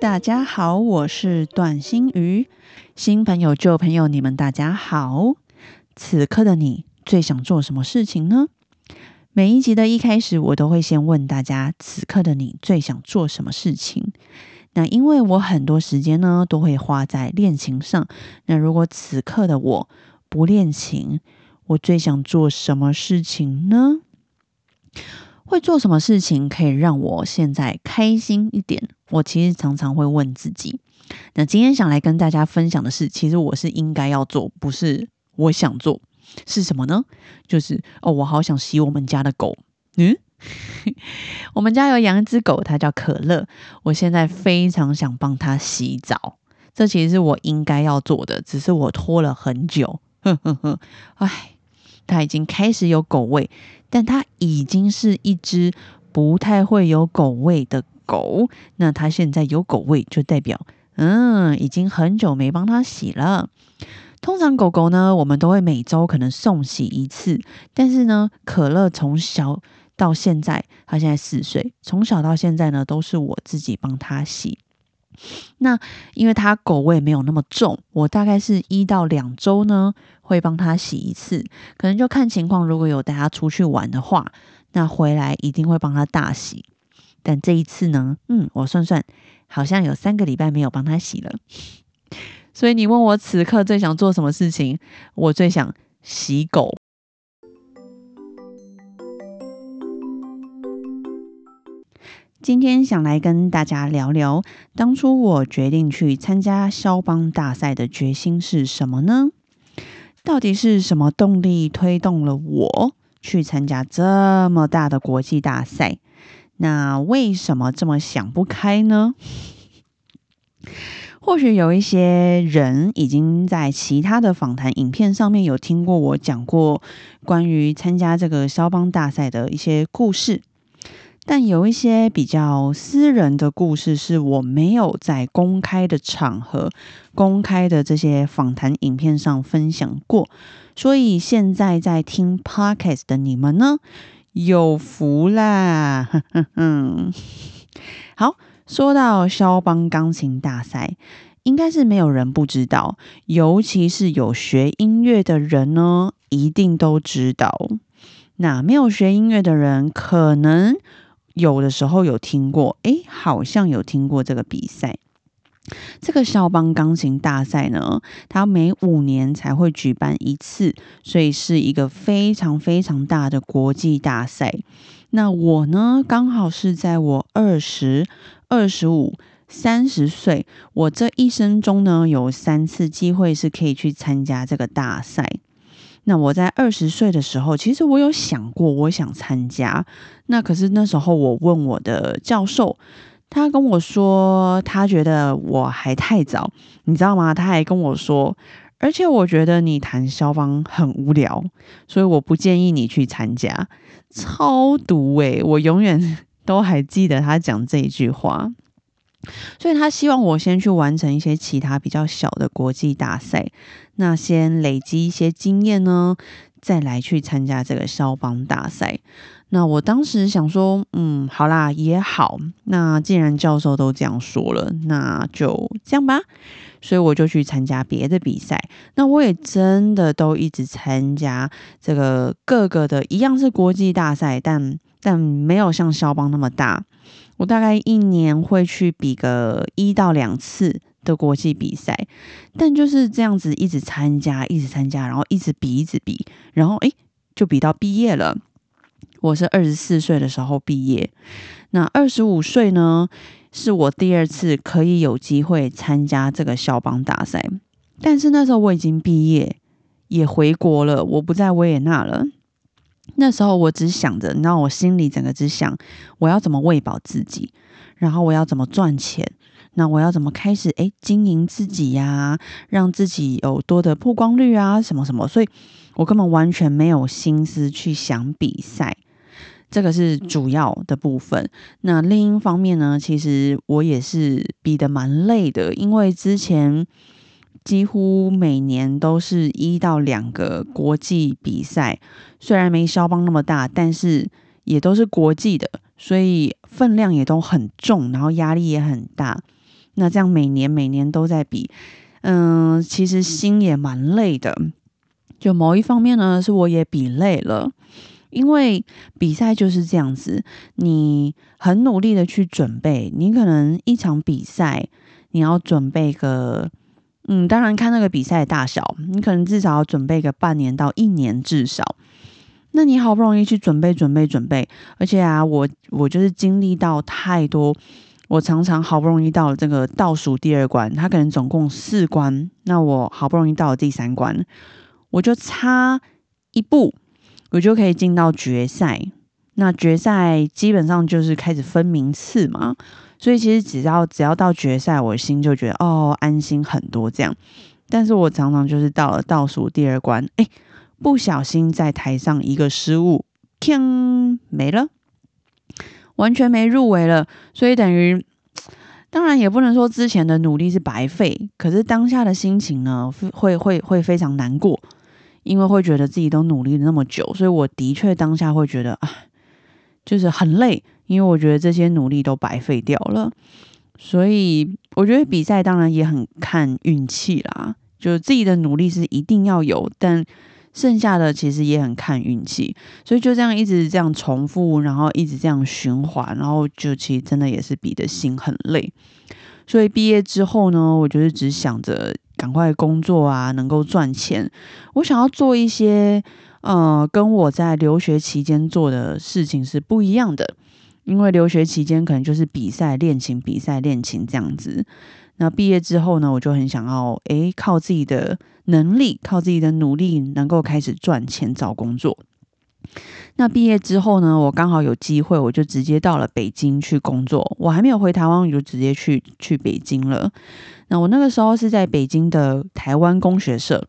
大家好，我是段心瑜。新朋友、旧朋友，你们大家好。此刻的你最想做什么事情呢？每一集的一开始，我都会先问大家：此刻的你最想做什么事情？那因为我很多时间呢，都会花在练琴上。那如果此刻的我不练琴，我最想做什么事情呢？会做什么事情可以让我现在开心一点？我其实常常会问自己。那今天想来跟大家分享的是，其实我是应该要做，不是我想做，是什么呢？就是哦，我好想洗我们家的狗。嗯，我们家有养一只狗，它叫可乐。我现在非常想帮它洗澡，这其实是我应该要做的，只是我拖了很久。呵呵呵，唉。它已经开始有狗味，但它已经是一只不太会有狗味的狗。那它现在有狗味，就代表嗯，已经很久没帮它洗了。通常狗狗呢，我们都会每周可能送洗一次，但是呢，可乐从小到现在，它现在四岁，从小到现在呢，都是我自己帮它洗。那因为它狗味没有那么重，我大概是一到两周呢会帮他洗一次，可能就看情况。如果有带他出去玩的话，那回来一定会帮他大洗。但这一次呢，嗯，我算算，好像有三个礼拜没有帮他洗了。所以你问我此刻最想做什么事情，我最想洗狗。今天想来跟大家聊聊，当初我决定去参加肖邦大赛的决心是什么呢？到底是什么动力推动了我去参加这么大的国际大赛？那为什么这么想不开呢？或许有一些人已经在其他的访谈影片上面有听过我讲过关于参加这个肖邦大赛的一些故事。但有一些比较私人的故事，是我没有在公开的场合、公开的这些访谈影片上分享过，所以现在在听 podcast 的你们呢，有福啦！好，说到肖邦钢琴大赛，应该是没有人不知道，尤其是有学音乐的人呢，一定都知道。那没有学音乐的人，可能。有的时候有听过，诶，好像有听过这个比赛。这个肖邦钢琴大赛呢，它每五年才会举办一次，所以是一个非常非常大的国际大赛。那我呢，刚好是在我二十二、十五、三十岁，我这一生中呢，有三次机会是可以去参加这个大赛。那我在二十岁的时候，其实我有想过，我想参加。那可是那时候我问我的教授，他跟我说，他觉得我还太早，你知道吗？他还跟我说，而且我觉得你谈消防很无聊，所以我不建议你去参加。超毒诶，我永远 都还记得他讲这一句话。所以他希望我先去完成一些其他比较小的国际大赛，那先累积一些经验呢，再来去参加这个肖邦大赛。那我当时想说，嗯，好啦，也好。那既然教授都这样说了，那就这样吧。所以我就去参加别的比赛。那我也真的都一直参加这个各个的，一样是国际大赛，但但没有像肖邦那么大。我大概一年会去比个一到两次的国际比赛，但就是这样子一直参加，一直参加，然后一直比，一直比，然后诶，就比到毕业了。我是二十四岁的时候毕业，那二十五岁呢，是我第二次可以有机会参加这个肖邦大赛，但是那时候我已经毕业，也回国了，我不在维也纳了。那时候我只想着，你知道，我心里整个只想我要怎么喂饱自己，然后我要怎么赚钱，那我要怎么开始诶经营自己呀？让自己有多的曝光率啊，什么什么？所以我根本完全没有心思去想比赛，这个是主要的部分。那另一方面呢，其实我也是比的蛮累的，因为之前几乎每年都是一到两个国际比赛，虽然没肖邦那么大，但是也都是国际的，所以分量也都很重，然后压力也很大。那这样每年每年都在比，嗯，其实心也蛮累的。就某一方面呢，是我也比累了，因为比赛就是这样子，你很努力的去准备，你可能一场比赛你要准备个，嗯，当然看那个比赛大小，你可能至少要准备个半年到一年至少。那你好不容易去准备准备准备，而且啊，我我就是经历到太多。我常常好不容易到了这个倒数第二关，它可能总共四关，那我好不容易到了第三关，我就差一步，我就可以进到决赛。那决赛基本上就是开始分名次嘛，所以其实只要只要到决赛，我心就觉得哦安心很多这样。但是我常常就是到了倒数第二关，哎，不小心在台上一个失误，锵没了。完全没入围了，所以等于，当然也不能说之前的努力是白费，可是当下的心情呢，会会会非常难过，因为会觉得自己都努力了那么久，所以我的确当下会觉得啊，就是很累，因为我觉得这些努力都白费掉了，所以我觉得比赛当然也很看运气啦，就自己的努力是一定要有，但。剩下的其实也很看运气，所以就这样一直这样重复，然后一直这样循环，然后就其实真的也是比的心很累。所以毕业之后呢，我就是只想着赶快工作啊，能够赚钱。我想要做一些呃，跟我在留学期间做的事情是不一样的，因为留学期间可能就是比赛练琴、比赛练琴这样子。那毕业之后呢，我就很想要诶，靠自己的能力，靠自己的努力，能够开始赚钱找工作。那毕业之后呢，我刚好有机会，我就直接到了北京去工作。我还没有回台湾，我就直接去去北京了。那我那个时候是在北京的台湾工学社。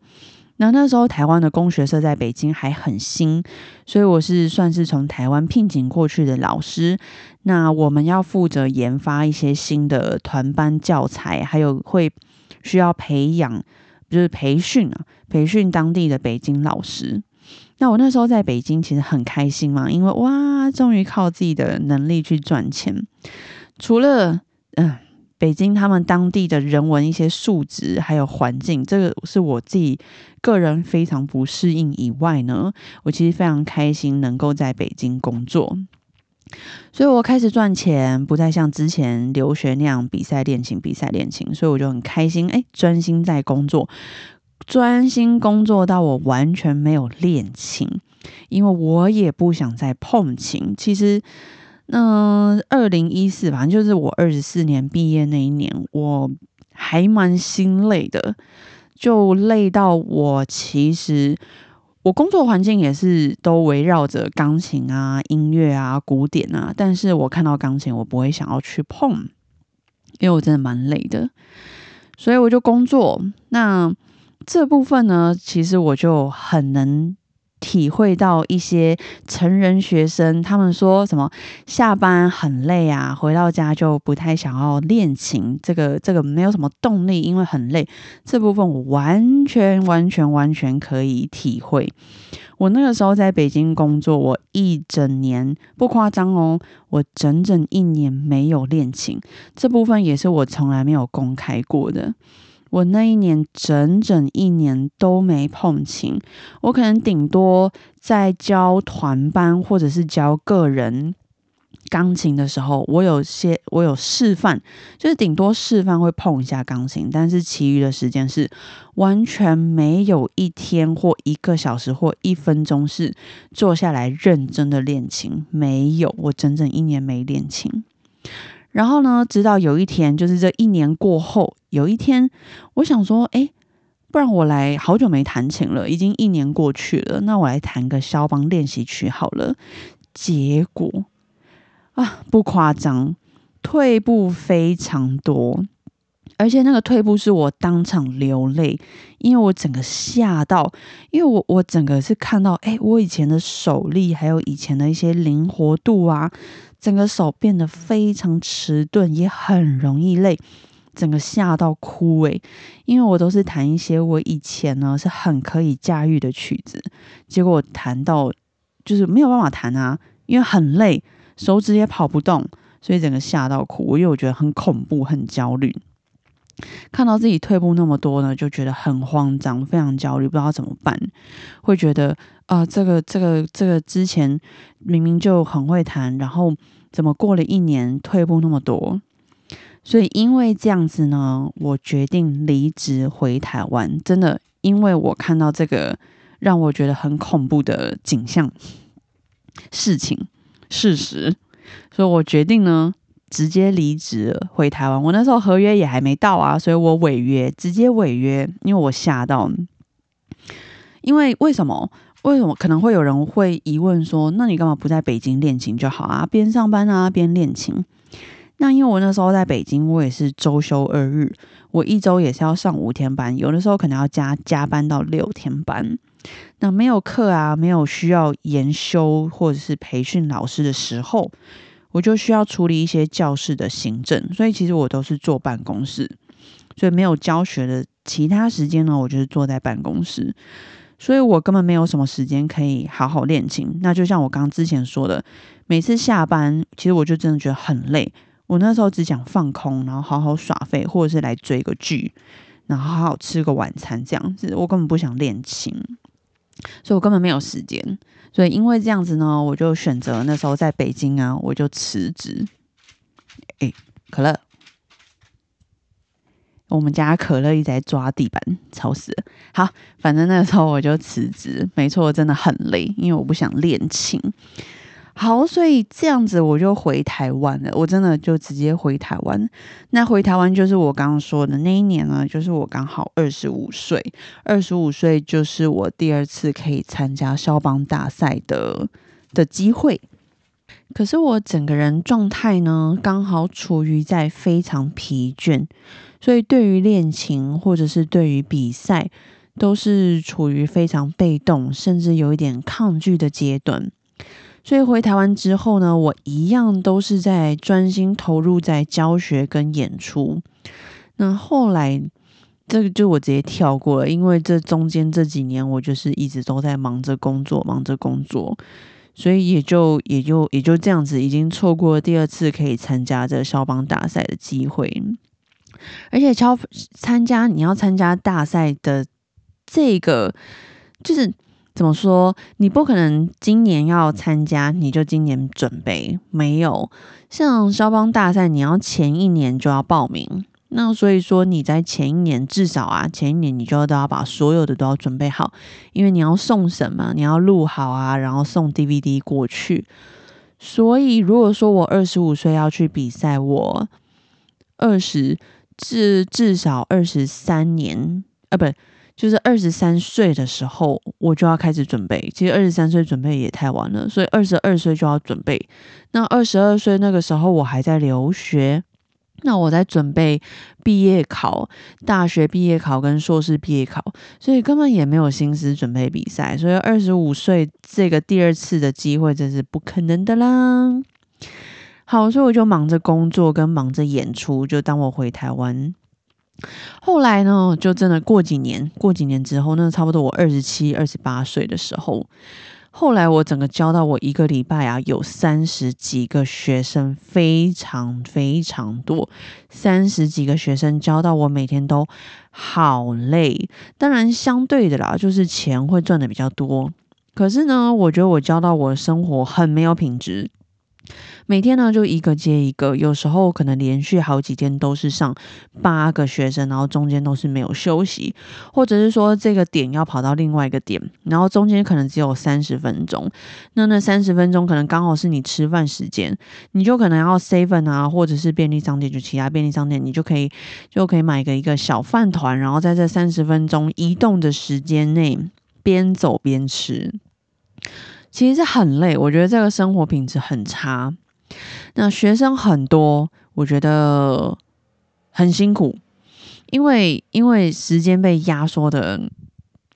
那那时候台湾的工学社在北京还很新，所以我是算是从台湾聘请过去的老师。那我们要负责研发一些新的团班教材，还有会需要培养，就是培训啊，培训当地的北京老师。那我那时候在北京其实很开心嘛，因为哇，终于靠自己的能力去赚钱。除了嗯。北京他们当地的人文一些素质还有环境，这个是我自己个人非常不适应以外呢，我其实非常开心能够在北京工作，所以我开始赚钱，不再像之前留学那样比赛练琴、比赛练琴，所以我就很开心，哎，专心在工作，专心工作到我完全没有练琴，因为我也不想再碰琴，其实。嗯，二零一四，反正就是我二十四年毕业那一年，我还蛮心累的，就累到我其实我工作环境也是都围绕着钢琴啊、音乐啊、古典啊，但是我看到钢琴，我不会想要去碰，因为我真的蛮累的，所以我就工作。那这部分呢，其实我就很能。体会到一些成人学生，他们说什么下班很累啊，回到家就不太想要练琴，这个这个没有什么动力，因为很累。这部分我完全完全完全可以体会。我那个时候在北京工作，我一整年不夸张哦，我整整一年没有练琴，这部分也是我从来没有公开过的。我那一年整整一年都没碰琴，我可能顶多在教团班或者是教个人钢琴的时候，我有些我有示范，就是顶多示范会碰一下钢琴，但是其余的时间是完全没有一天或一个小时或一分钟是坐下来认真的练琴，没有，我整整一年没练琴。然后呢，直到有一天，就是这一年过后，有一天，我想说，哎，不然我来，好久没弹琴了，已经一年过去了，那我来弹个肖邦练习曲好了。结果啊，不夸张，退步非常多。而且那个退步是我当场流泪，因为我整个吓到，因为我我整个是看到，哎，我以前的手力还有以前的一些灵活度啊，整个手变得非常迟钝，也很容易累，整个吓到哭诶，因为我都是弹一些我以前呢是很可以驾驭的曲子，结果弹到就是没有办法弹啊，因为很累，手指也跑不动，所以整个吓到哭，因为我觉得很恐怖，很焦虑。看到自己退步那么多呢，就觉得很慌张，非常焦虑，不知道怎么办。会觉得啊，这个、这个、这个之前明明就很会弹，然后怎么过了一年退步那么多？所以因为这样子呢，我决定离职回台湾。真的，因为我看到这个让我觉得很恐怖的景象、事情、事实，所以我决定呢。直接离职回台湾，我那时候合约也还没到啊，所以我违约，直接违约，因为我吓到。因为为什么？为什么可能会有人会疑问说，那你干嘛不在北京练琴就好啊？边上班啊，边练琴。那因为我那时候在北京，我也是周休二日，我一周也是要上五天班，有的时候可能要加加班到六天班。那没有课啊，没有需要研修或者是培训老师的时候。我就需要处理一些教室的行政，所以其实我都是坐办公室，所以没有教学的其他时间呢，我就是坐在办公室，所以我根本没有什么时间可以好好练琴。那就像我刚之前说的，每次下班，其实我就真的觉得很累。我那时候只想放空，然后好好耍废，或者是来追个剧，然后好好吃个晚餐这样子。我根本不想练琴，所以我根本没有时间。所以因为这样子呢，我就选择那时候在北京啊，我就辞职。哎，可乐，我们家可乐一直在抓地板，吵死了。好，反正那时候我就辞职，没错，真的很累，因为我不想练琴。好，所以这样子我就回台湾了。我真的就直接回台湾。那回台湾就是我刚刚说的那一年呢，就是我刚好二十五岁。二十五岁就是我第二次可以参加肖邦大赛的的机会。可是我整个人状态呢，刚好处于在非常疲倦，所以对于练琴或者是对于比赛，都是处于非常被动，甚至有一点抗拒的阶段。所以回台湾之后呢，我一样都是在专心投入在教学跟演出。那后来这个就我直接跳过了，因为这中间这几年我就是一直都在忙着工作，忙着工作，所以也就也就也就这样子，已经错过了第二次可以参加这肖邦大赛的机会。而且超参加你要参加大赛的这个就是。怎么说？你不可能今年要参加，你就今年准备没有？像肖邦大赛，你要前一年就要报名。那所以说你在前一年至少啊，前一年你就都要把所有的都要准备好，因为你要送什么，你要录好啊，然后送 DVD 过去。所以如果说我二十五岁要去比赛，我二十至至少二十三年啊，不。就是二十三岁的时候，我就要开始准备。其实二十三岁准备也太晚了，所以二十二岁就要准备。那二十二岁那个时候，我还在留学，那我在准备毕业考，大学毕业考跟硕士毕业考，所以根本也没有心思准备比赛。所以二十五岁这个第二次的机会，这是不可能的啦。好，所以我就忙着工作跟忙着演出，就当我回台湾。后来呢，就真的过几年，过几年之后，那差不多我二十七、二十八岁的时候，后来我整个教到我一个礼拜啊，有三十几个学生，非常非常多，三十几个学生教到我每天都好累。当然，相对的啦，就是钱会赚的比较多。可是呢，我觉得我教到我的生活很没有品质。每天呢，就一个接一个，有时候可能连续好几天都是上八个学生，然后中间都是没有休息，或者是说这个点要跑到另外一个点，然后中间可能只有三十分钟，那那三十分钟可能刚好是你吃饭时间，你就可能要 seven 啊，或者是便利商店，就其他便利商店，你就可以就可以买个一个小饭团，然后在这三十分钟移动的时间内边走边吃。其实很累，我觉得这个生活品质很差。那学生很多，我觉得很辛苦。因为因为时间被压缩的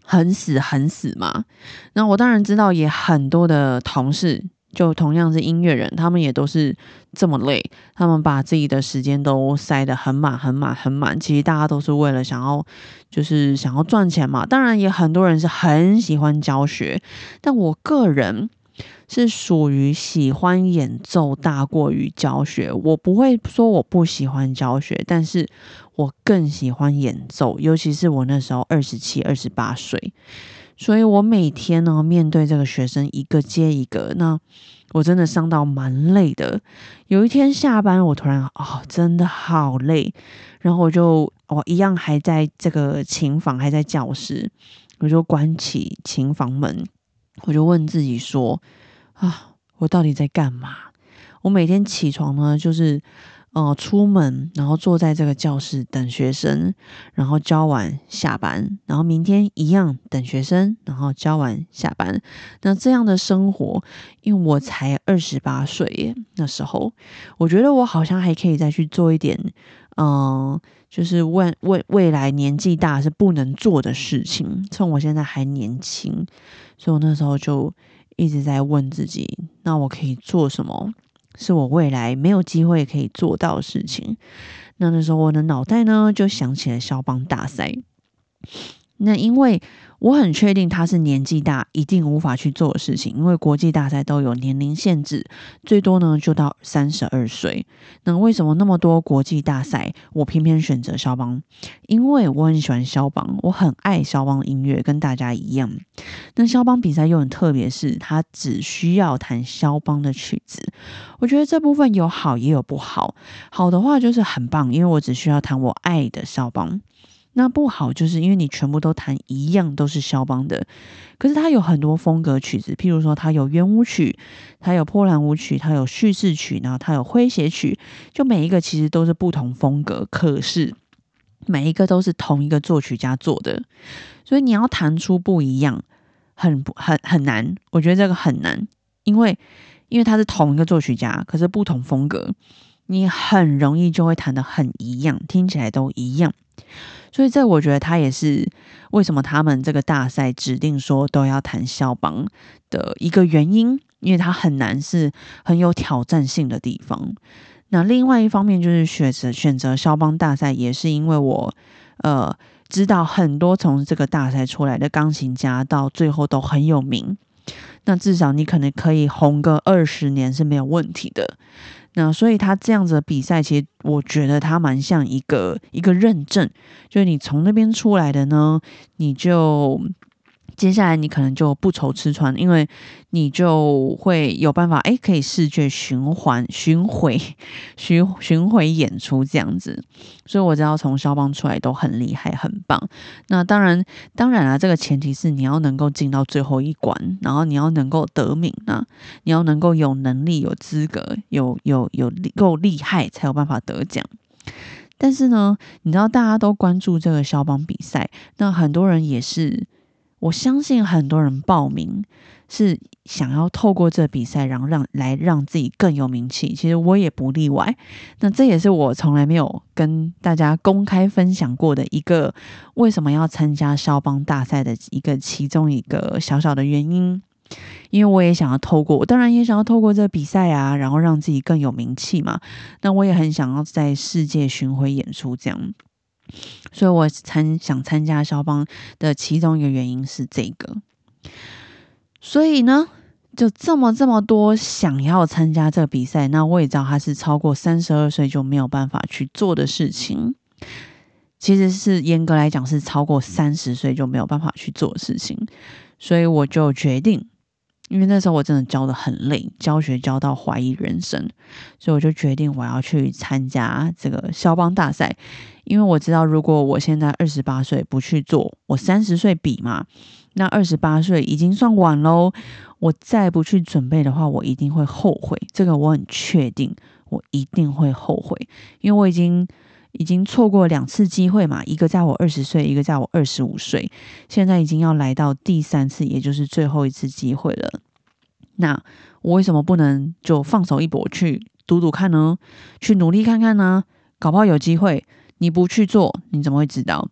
很死很死嘛。那我当然知道，也很多的同事。就同样是音乐人，他们也都是这么累，他们把自己的时间都塞得很满、很满、很满。其实大家都是为了想要，就是想要赚钱嘛。当然，也很多人是很喜欢教学，但我个人是属于喜欢演奏大过于教学。我不会说我不喜欢教学，但是我更喜欢演奏，尤其是我那时候二十七、二十八岁。所以我每天呢，面对这个学生一个接一个，那我真的上到蛮累的。有一天下班，我突然哦，真的好累，然后我就我一样还在这个琴房，还在教室，我就关起琴房门，我就问自己说啊，我到底在干嘛？我每天起床呢，就是。哦，出门，然后坐在这个教室等学生，然后教完下班，然后明天一样等学生，然后教完下班。那这样的生活，因为我才二十八岁耶，那时候我觉得我好像还可以再去做一点，嗯，就是未未未来年纪大是不能做的事情。趁我现在还年轻，所以我那时候就一直在问自己，那我可以做什么？是我未来没有机会可以做到的事情。那那时候我的脑袋呢，就想起了肖邦大赛。那因为我很确定他是年纪大，一定无法去做的事情，因为国际大赛都有年龄限制，最多呢就到三十二岁。那为什么那么多国际大赛，我偏偏选择肖邦？因为我很喜欢肖邦，我很爱肖邦音乐，跟大家一样。那肖邦比赛又很特别，是他只需要弹肖邦的曲子。我觉得这部分有好也有不好。好的话就是很棒，因为我只需要弹我爱的肖邦。那不好，就是因为你全部都弹一样，都是肖邦的。可是他有很多风格曲子，譬如说他有圆舞曲，他有波兰舞曲，他有叙事曲，然后他有诙谐曲，就每一个其实都是不同风格，可是每一个都是同一个作曲家做的，所以你要弹出不一样，很很很难。我觉得这个很难，因为因为他是同一个作曲家，可是不同风格，你很容易就会弹的很一样，听起来都一样。所以，这我觉得他也是为什么他们这个大赛指定说都要谈肖邦的一个原因，因为他很难，是很有挑战性的地方。那另外一方面就是选择选择肖邦大赛，也是因为我呃知道很多从这个大赛出来的钢琴家到最后都很有名，那至少你可能可以红个二十年是没有问题的。那所以他这样子的比赛，其实我觉得他蛮像一个一个认证，就是你从那边出来的呢，你就。接下来你可能就不愁吃穿，因为你就会有办法，哎，可以视觉循环、巡回、巡巡回演出这样子。所以我知道从肖邦出来都很厉害、很棒。那当然，当然啊，这个前提是你要能够进到最后一关，然后你要能够得名啊，你要能够有能力、有资格、有有有够厉害，才有办法得奖。但是呢，你知道大家都关注这个肖邦比赛，那很多人也是。我相信很多人报名是想要透过这比赛，然后让来让自己更有名气。其实我也不例外。那这也是我从来没有跟大家公开分享过的一个为什么要参加肖邦大赛的一个其中一个小小的原因。因为我也想要透过，我当然也想要透过这比赛啊，然后让自己更有名气嘛。那我也很想要在世界巡回演出这样。所以我参想参加肖邦的其中一个原因是这个，所以呢，就这么这么多想要参加这个比赛，那我也知道他是超过三十二岁就没有办法去做的事情，其实是严格来讲是超过三十岁就没有办法去做的事情，所以我就决定。因为那时候我真的教的很累，教学教到怀疑人生，所以我就决定我要去参加这个肖邦大赛。因为我知道，如果我现在二十八岁不去做，我三十岁比嘛，那二十八岁已经算晚喽。我再不去准备的话，我一定会后悔。这个我很确定，我一定会后悔，因为我已经已经错过两次机会嘛，一个在我二十岁，一个在我二十五岁，现在已经要来到第三次，也就是最后一次机会了。那我为什么不能就放手一搏去赌赌看呢？去努力看看呢？搞不好有机会。你不去做，你怎么会知道？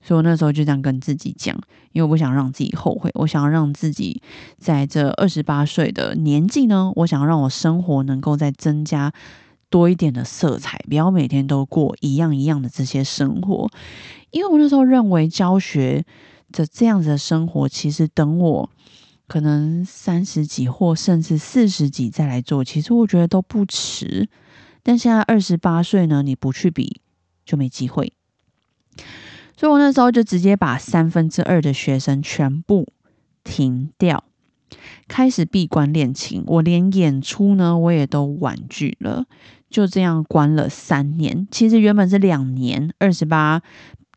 所以我那时候就这样跟自己讲，因为我不想让自己后悔，我想要让自己在这二十八岁的年纪呢，我想要让我生活能够再增加多一点的色彩，不要每天都过一样一样的这些生活。因为我那时候认为教学的这样子的生活，其实等我可能三十几或甚至四十几再来做，其实我觉得都不迟。但现在二十八岁呢，你不去比就没机会。所以我那时候就直接把三分之二的学生全部停掉，开始闭关练琴。我连演出呢，我也都婉拒了。就这样关了三年。其实原本是两年，二十八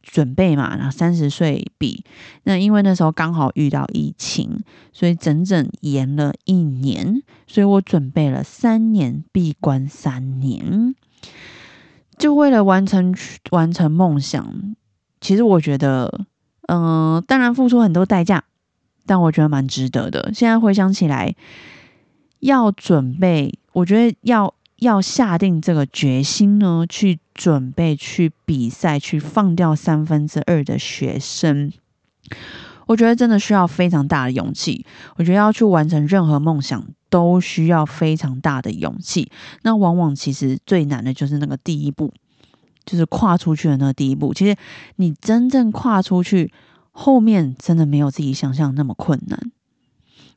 准备嘛，然后三十岁比。那因为那时候刚好遇到疫情，所以整整延了一年。所以我准备了三年，闭关三年，就为了完成完成梦想。其实我觉得，嗯，当然付出很多代价，但我觉得蛮值得的。现在回想起来，要准备，我觉得要要下定这个决心呢，去准备去比赛，去放掉三分之二的学生，我觉得真的需要非常大的勇气。我觉得要去完成任何梦想，都需要非常大的勇气。那往往其实最难的就是那个第一步。就是跨出去的那个第一步，其实你真正跨出去，后面真的没有自己想象那么困难。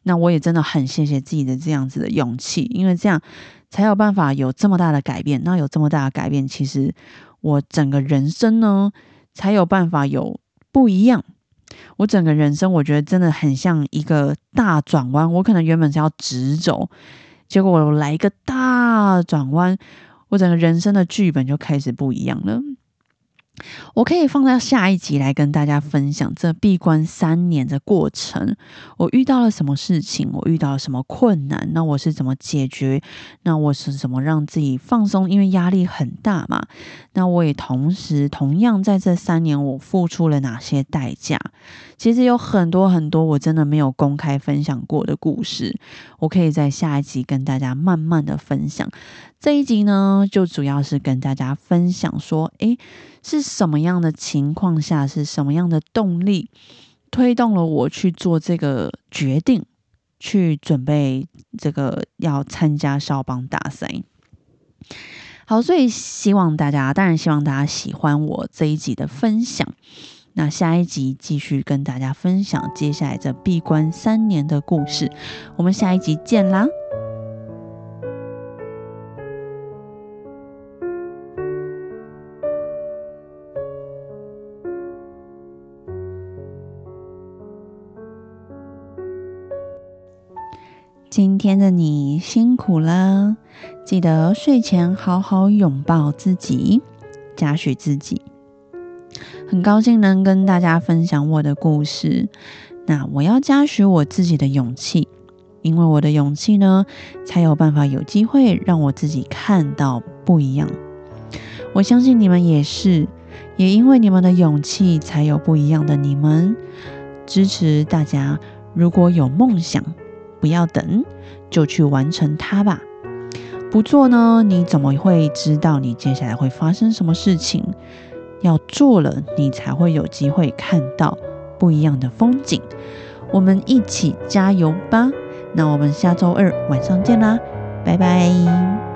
那我也真的很谢谢自己的这样子的勇气，因为这样才有办法有这么大的改变。那有这么大的改变，其实我整个人生呢，才有办法有不一样。我整个人生，我觉得真的很像一个大转弯。我可能原本是要直走，结果我来一个大转弯。我整个人生的剧本就开始不一样了。我可以放在下一集来跟大家分享这闭关三年的过程，我遇到了什么事情，我遇到了什么困难，那我是怎么解决？那我是怎么让自己放松？因为压力很大嘛。那我也同时同样在这三年，我付出了哪些代价？其实有很多很多我真的没有公开分享过的故事，我可以在下一集跟大家慢慢的分享。这一集呢，就主要是跟大家分享说，诶。是什么样的情况下，是什么样的动力推动了我去做这个决定，去准备这个要参加肖邦大赛？好，所以希望大家，当然希望大家喜欢我这一集的分享。那下一集继续跟大家分享接下来这闭关三年的故事。我们下一集见啦！今天的你辛苦了，记得睡前好好拥抱自己，嘉许自己。很高兴能跟大家分享我的故事。那我要嘉许我自己的勇气，因为我的勇气呢，才有办法有机会让我自己看到不一样。我相信你们也是，也因为你们的勇气，才有不一样的你们。支持大家，如果有梦想。不要等，就去完成它吧。不做呢，你怎么会知道你接下来会发生什么事情？要做了，你才会有机会看到不一样的风景。我们一起加油吧！那我们下周二晚上见啦，拜拜。